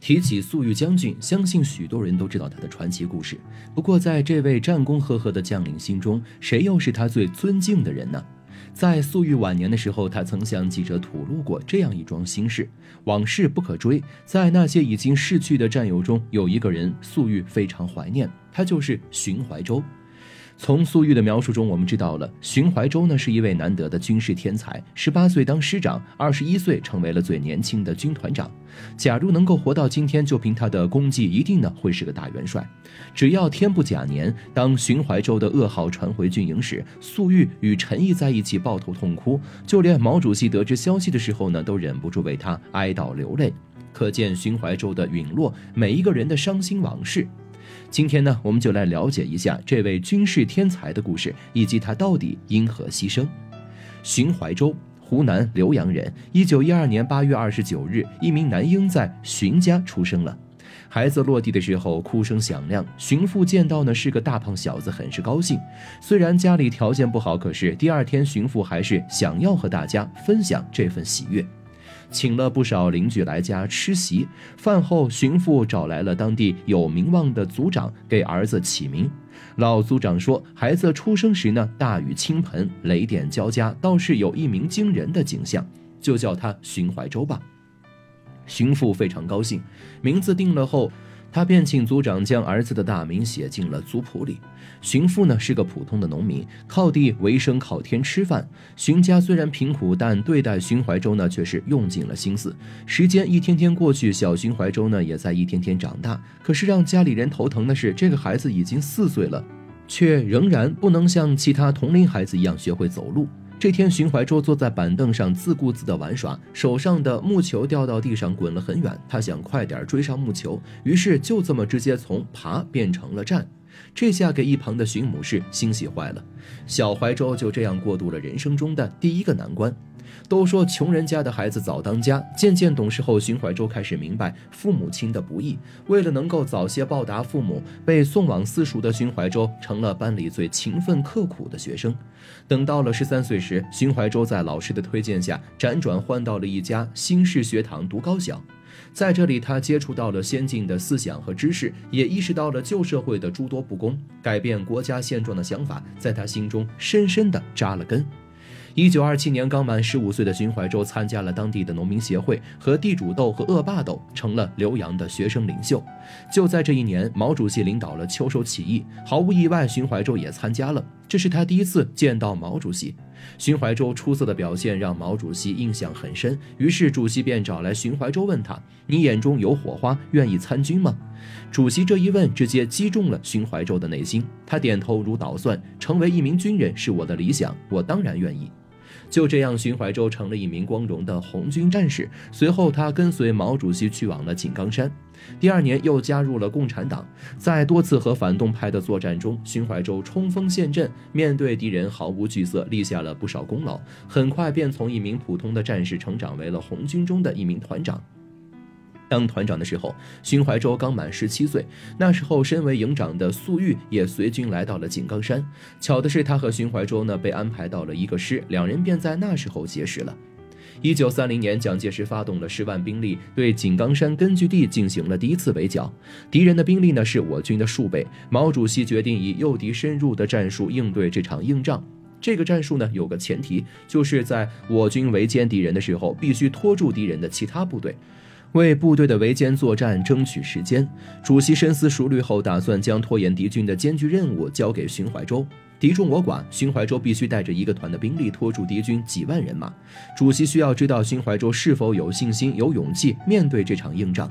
提起粟裕将军，相信许多人都知道他的传奇故事。不过，在这位战功赫赫的将领心中，谁又是他最尊敬的人呢？在粟裕晚年的时候，他曾向记者吐露过这样一桩心事：往事不可追，在那些已经逝去的战友中，有一个人粟裕非常怀念，他就是荀怀洲。从粟裕的描述中，我们知道了荀怀洲呢是一位难得的军事天才。十八岁当师长，二十一岁成为了最年轻的军团长。假如能够活到今天，就凭他的功绩，一定呢会是个大元帅。只要天不假年，当荀怀洲的噩耗传回军营时，粟裕与陈毅在一起抱头痛哭，就连毛主席得知消息的时候呢，都忍不住为他哀悼流泪。可见荀怀洲的陨落，每一个人的伤心往事。今天呢，我们就来了解一下这位军事天才的故事，以及他到底因何牺牲。荀怀洲，湖南浏阳人，一九一二年八月二十九日，一名男婴在荀家出生了。孩子落地的时候，哭声响亮。荀父见到呢是个大胖小子，很是高兴。虽然家里条件不好，可是第二天荀父还是想要和大家分享这份喜悦。请了不少邻居来家吃席。饭后，巡父找来了当地有名望的族长，给儿子起名。老族长说，孩子出生时呢，大雨倾盆，雷电交加，倒是有一鸣惊人的景象，就叫他荀怀洲吧。巡父非常高兴，名字定了后。他便请族长将儿子的大名写进了族谱里。荀父呢是个普通的农民，靠地为生，靠天吃饭。荀家虽然贫苦，但对待荀怀洲呢却是用尽了心思。时间一天天过去，小荀怀洲呢也在一天天长大。可是让家里人头疼的是，这个孩子已经四岁了，却仍然不能像其他同龄孩子一样学会走路。这天，寻怀洲坐在板凳上自顾自的玩耍，手上的木球掉到地上滚了很远。他想快点追上木球，于是就这么直接从爬变成了站。这下给一旁的荀母氏欣喜坏了。小怀洲就这样过渡了人生中的第一个难关。都说穷人家的孩子早当家。渐渐懂事后，荀怀洲开始明白父母亲的不易。为了能够早些报答父母，被送往私塾的荀怀洲成了班里最勤奋刻苦的学生。等到了十三岁时，荀怀洲在老师的推荐下，辗转换到了一家新式学堂读高小。在这里，他接触到了先进的思想和知识，也意识到了旧社会的诸多不公，改变国家现状的想法在他心中深深地扎了根。一九二七年，刚满十五岁的荀怀洲参加了当地的农民协会，和地主斗和恶霸斗，成了浏阳的学生领袖。就在这一年，毛主席领导了秋收起义，毫无意外，荀怀洲也参加了。这是他第一次见到毛主席。荀怀洲出色的表现让毛主席印象很深，于是主席便找来荀怀洲问他：“你眼中有火花，愿意参军吗？”主席这一问，直接击中了荀怀洲的内心。他点头如捣蒜：“成为一名军人是我的理想，我当然愿意。”就这样，荀怀洲成了一名光荣的红军战士。随后，他跟随毛主席去往了井冈山。第二年，又加入了共产党。在多次和反动派的作战中，荀怀洲冲锋陷阵，面对敌人毫无惧色，立下了不少功劳。很快便从一名普通的战士成长为了红军中的一名团长。当团长的时候，荀怀洲刚满十七岁。那时候，身为营长的粟裕也随军来到了井冈山。巧的是，他和荀怀洲呢被安排到了一个师，两人便在那时候结识了。一九三零年，蒋介石发动了十万兵力，对井冈山根据地进行了第一次围剿。敌人的兵力呢是我军的数倍。毛主席决定以诱敌深入的战术应对这场硬仗。这个战术呢有个前提，就是在我军围歼敌人的时候，必须拖住敌人的其他部队。为部队的围歼作战争取时间，主席深思熟虑后，打算将拖延敌军的艰巨任务交给荀淮洲。敌众我寡，荀淮洲必须带着一个团的兵力拖住敌军几万人马。主席需要知道荀淮洲是否有信心、有勇气面对这场硬仗。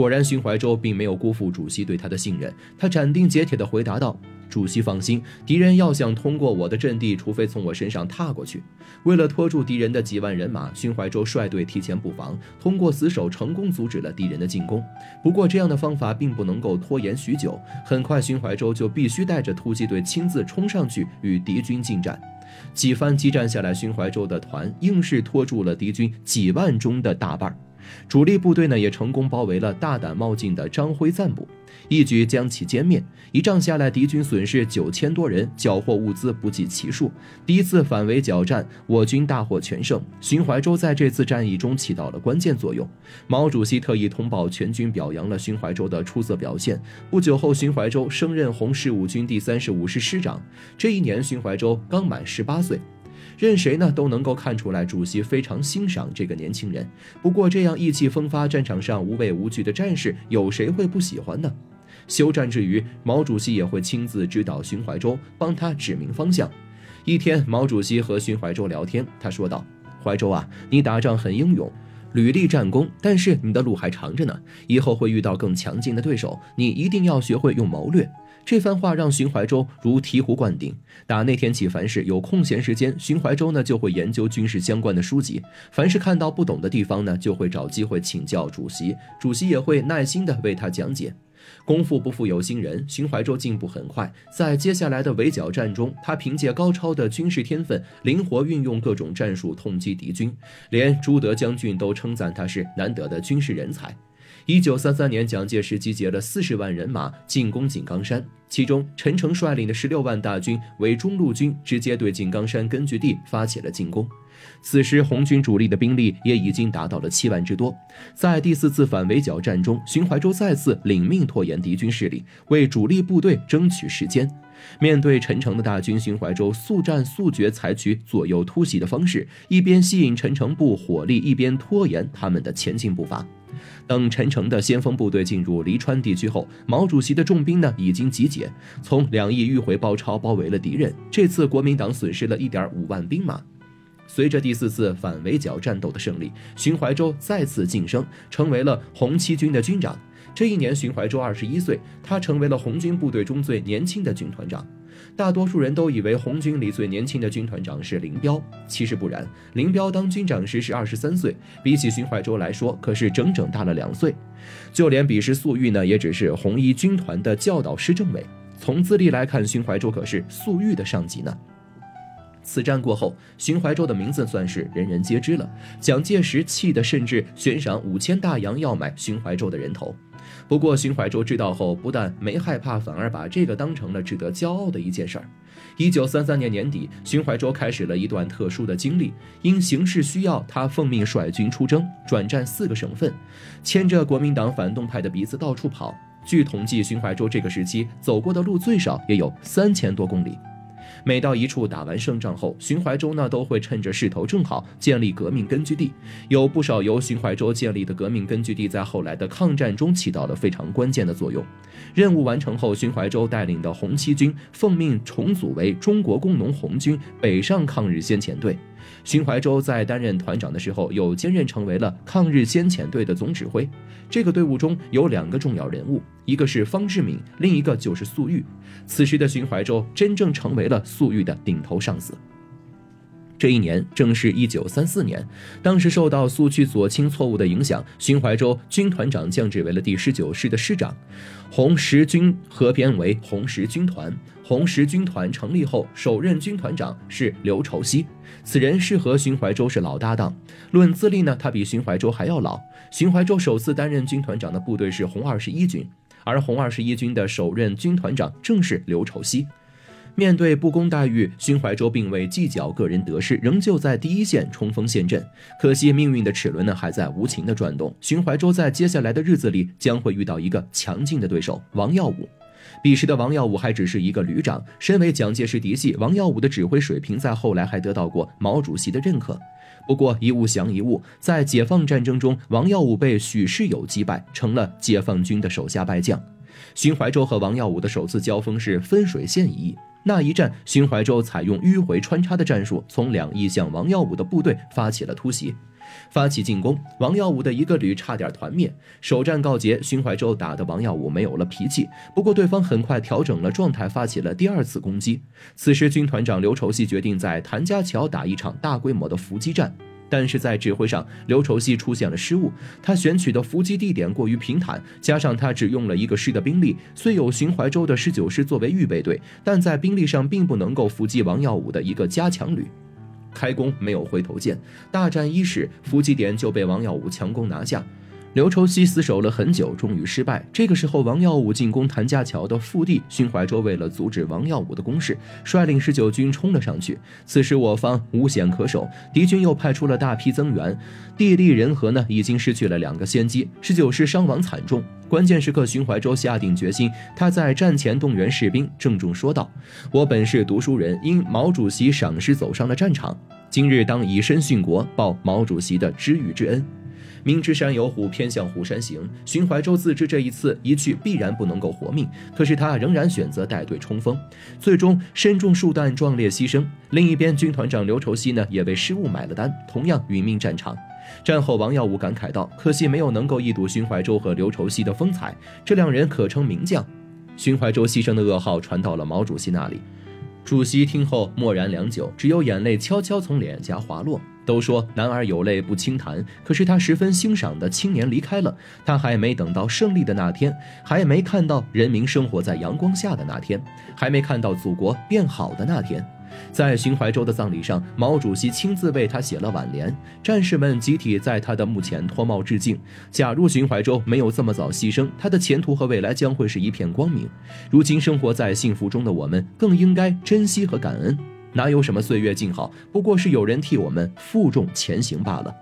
果然，荀怀洲并没有辜负主席对他的信任，他斩钉截铁地回答道。主席放心，敌人要想通过我的阵地，除非从我身上踏过去。为了拖住敌人的几万人马，荀怀洲率队提前布防，通过死守成功阻止了敌人的进攻。不过，这样的方法并不能够拖延许久，很快荀怀洲就必须带着突击队亲自冲上去与敌军进战。几番激战下来，荀怀洲的团硬是拖住了敌军几万中的大半。主力部队呢也成功包围了大胆冒进的张辉赞部，一举将其歼灭。一仗下来，敌军损失九千多人，缴获物资不计其数。第一次反围剿战，我军大获全胜。徐怀洲在这次战役中起到了关键作用。毛主席特意通报全军，表扬了徐怀洲的出色表现。不久后，徐怀洲升任红十五军第三十五师师长。这一年，徐怀洲刚满十八岁。任谁呢都能够看出来，主席非常欣赏这个年轻人。不过，这样意气风发、战场上无畏无惧的战士，有谁会不喜欢呢？休战之余，毛主席也会亲自指导荀怀洲，帮他指明方向。一天，毛主席和荀怀洲聊天，他说道：“怀洲啊，你打仗很英勇，屡立战功，但是你的路还长着呢，以后会遇到更强劲的对手，你一定要学会用谋略。”这番话让荀怀洲如醍醐灌顶。打那天起，凡是有空闲时间，荀怀洲呢就会研究军事相关的书籍。凡是看到不懂的地方呢，就会找机会请教主席，主席也会耐心的为他讲解。功夫不负有心人，荀怀洲进步很快。在接下来的围剿战中，他凭借高超的军事天分，灵活运用各种战术，痛击敌军。连朱德将军都称赞他是难得的军事人才。一九三三年，蒋介石集结了四十万人马进攻井冈山，其中陈诚率领的十六万大军为中路军，直接对井冈山根据地发起了进攻。此时，红军主力的兵力也已经达到了七万之多。在第四次反围剿战中，荀怀洲再次领命拖延敌军势力，为主力部队争取时间。面对陈诚的大军，荀怀洲速战速决，采取左右突袭的方式，一边吸引陈诚部火力，一边拖延他们的前进步伐。等陈诚的先锋部队进入黎川地区后，毛主席的重兵呢已经集结，从两翼迂回包抄，包围了敌人。这次国民党损失了一点五万兵马。随着第四次反围剿战斗的胜利，荀怀洲再次晋升，成为了红七军的军长。这一年，荀怀洲二十一岁，他成为了红军部队中最年轻的军团长。大多数人都以为红军里最年轻的军团长是林彪，其实不然。林彪当军长时是二十三岁，比起荀怀洲来说，可是整整大了两岁。就连彼时粟裕呢，也只是红一军团的教导师政委。从资历来看，荀怀洲可是粟裕的上级呢。此战过后，荀怀洲的名字算是人人皆知了。蒋介石气得甚至悬赏五千大洋要买荀怀洲的人头。不过，荀怀洲知道后，不但没害怕，反而把这个当成了值得骄傲的一件事儿。一九三三年年底，荀怀洲开始了一段特殊的经历。因形势需要，他奉命率军出征，转战四个省份，牵着国民党反动派的鼻子到处跑。据统计，荀怀洲这个时期走过的路最少也有三千多公里。每到一处打完胜仗后，寻淮洲呢都会趁着势头正好建立革命根据地。有不少由寻淮洲建立的革命根据地，在后来的抗战中起到了非常关键的作用。任务完成后，寻淮洲带领的红七军奉命重组为中国工农红军北上抗日先遣队。荀淮洲在担任团长的时候，又兼任成为了抗日先遣队的总指挥。这个队伍中有两个重要人物，一个是方志敏，另一个就是粟裕。此时的荀淮洲真正成为了粟裕的顶头上司。这一年正是一九三四年，当时受到苏区左倾错误的影响，荀怀洲军团长降职为了第十九师的师长，红十军合编为红十军团。红十军团成立后，首任军团长是刘畴西，此人是和荀怀洲是老搭档。论资历呢，他比荀怀洲还要老。荀怀洲首次担任军团长的部队是红二十一军，而红二十一军的首任军团长正是刘畴西。面对不公待遇，荀怀洲并未计较个人得失，仍旧在第一线冲锋陷阵。可惜命运的齿轮呢，还在无情的转动。荀怀洲在接下来的日子里将会遇到一个强劲的对手——王耀武。彼时的王耀武还只是一个旅长，身为蒋介石嫡系，王耀武的指挥水平在后来还得到过毛主席的认可。不过一物降一物，在解放战争中，王耀武被许世友击败，成了解放军的手下败将。荀怀洲和王耀武的首次交锋是分水线一役。那一战，荀怀洲采用迂回穿插的战术，从两翼向王耀武的部队发起了突袭，发起进攻。王耀武的一个旅差点团灭。首战告捷，荀怀洲打得王耀武没有了脾气。不过对方很快调整了状态，发起了第二次攻击。此时军团长刘畴西决定在谭家桥打一场大规模的伏击战。但是在指挥上，刘畴西出现了失误。他选取的伏击地点过于平坦，加上他只用了一个师的兵力，虽有寻淮洲的十九师作为预备队，但在兵力上并不能够伏击王耀武的一个加强旅。开弓没有回头箭，大战伊始，伏击点就被王耀武强攻拿下。刘畴西死守了很久，终于失败。这个时候，王耀武进攻谭家桥的腹地，荀怀洲为了阻止王耀武的攻势，率领十九军冲了上去。此时我方无险可守，敌军又派出了大批增援，地利人和呢，已经失去了两个先机。十九师伤亡惨重，关键时刻，荀怀洲下定决心，他在战前动员士兵，郑重说道：“我本是读书人，因毛主席赏识，走上了战场。今日当以身殉国，报毛主席的知遇之恩。”明知山有虎，偏向虎山行。荀怀洲自知这一次一去必然不能够活命，可是他仍然选择带队冲锋，最终身中数弹，壮烈牺牲。另一边，军团长刘畴西呢，也为失误买了单，同样殒命战场。战后，王耀武感慨道：“可惜没有能够一睹荀怀洲和刘畴西的风采，这两人可称名将。”荀怀洲牺牲的噩耗传到了毛主席那里，主席听后默然良久，只有眼泪悄悄从脸颊滑落。都说男儿有泪不轻弹，可是他十分欣赏的青年离开了，他还没等到胜利的那天，还没看到人民生活在阳光下的那天，还没看到祖国变好的那天。在寻淮洲的葬礼上，毛主席亲自为他写了挽联，战士们集体在他的墓前脱帽致敬。假如寻淮洲没有这么早牺牲，他的前途和未来将会是一片光明。如今生活在幸福中的我们，更应该珍惜和感恩。哪有什么岁月静好，不过是有人替我们负重前行罢了。